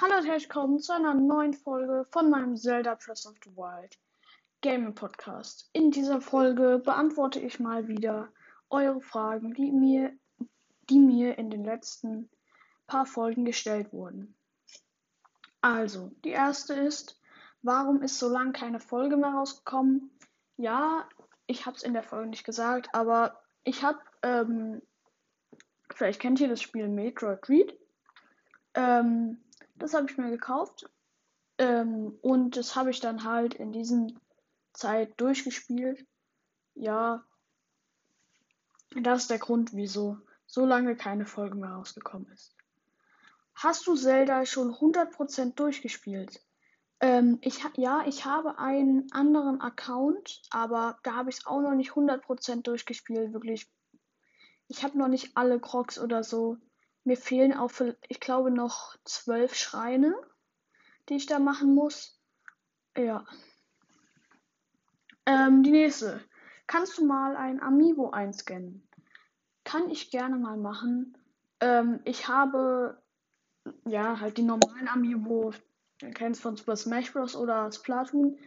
herzlich willkommen zu einer neuen Folge von meinem Zelda Breath of the Wild Gaming Podcast. In dieser Folge beantworte ich mal wieder eure Fragen, die mir, die mir in den letzten paar Folgen gestellt wurden. Also, die erste ist, warum ist so lange keine Folge mehr rausgekommen? Ja, ich habe es in der Folge nicht gesagt, aber ich habe, ähm, vielleicht kennt ihr das Spiel Metroid Dread. Ähm, das habe ich mir gekauft. Ähm, und das habe ich dann halt in diesen Zeit durchgespielt. Ja, das ist der Grund, wieso so lange keine Folge mehr rausgekommen ist. Hast du Zelda schon 100% durchgespielt? Ähm, ich, ja, ich habe einen anderen Account, aber da habe ich es auch noch nicht 100% durchgespielt. Wirklich. Ich habe noch nicht alle Crocs oder so. Mir fehlen auch, ich glaube, noch zwölf Schreine, die ich da machen muss. Ja. Ähm, die nächste. Kannst du mal ein Amiibo einscannen? Kann ich gerne mal machen. Ähm, ich habe ja halt die normalen Amiibo, du kennst von Super Smash Bros. oder Splatoon.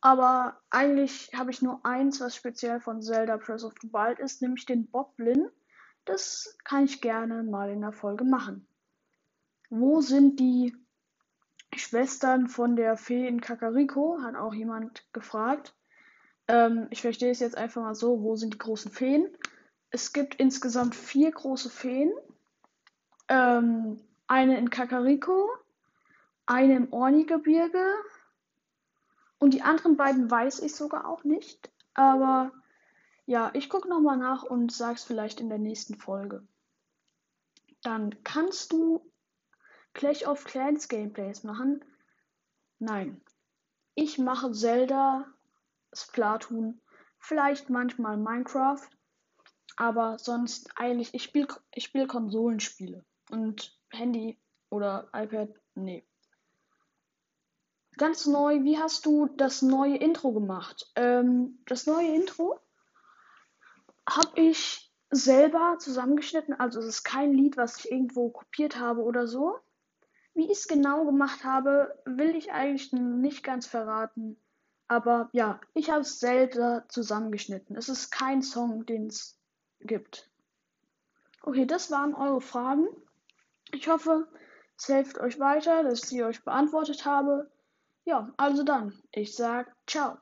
Aber eigentlich habe ich nur eins, was speziell von Zelda Breath of the Wild ist, nämlich den Boblin. Das kann ich gerne mal in der Folge machen. Wo sind die Schwestern von der Fee in Kakariko? Hat auch jemand gefragt. Ähm, ich verstehe es jetzt einfach mal so. Wo sind die großen Feen? Es gibt insgesamt vier große Feen. Ähm, eine in Kakariko, eine im Orni-Gebirge und die anderen beiden weiß ich sogar auch nicht. Aber ja, ich gucke nochmal nach und sag's vielleicht in der nächsten Folge. Dann kannst du Clash of Clans Gameplays machen. Nein. Ich mache Zelda, Splatoon, vielleicht manchmal Minecraft, aber sonst eigentlich, ich spiele ich spiel Konsolenspiele und Handy oder iPad, nee. Ganz neu, wie hast du das neue Intro gemacht? Ähm, das neue Intro habe ich selber zusammengeschnitten. Also es ist kein Lied, was ich irgendwo kopiert habe oder so. Wie ich es genau gemacht habe, will ich eigentlich nicht ganz verraten. Aber ja, ich habe es selber zusammengeschnitten. Es ist kein Song, den es gibt. Okay, das waren eure Fragen. Ich hoffe, es hilft euch weiter, dass ich sie euch beantwortet habe. Ja, also dann, ich sag ciao.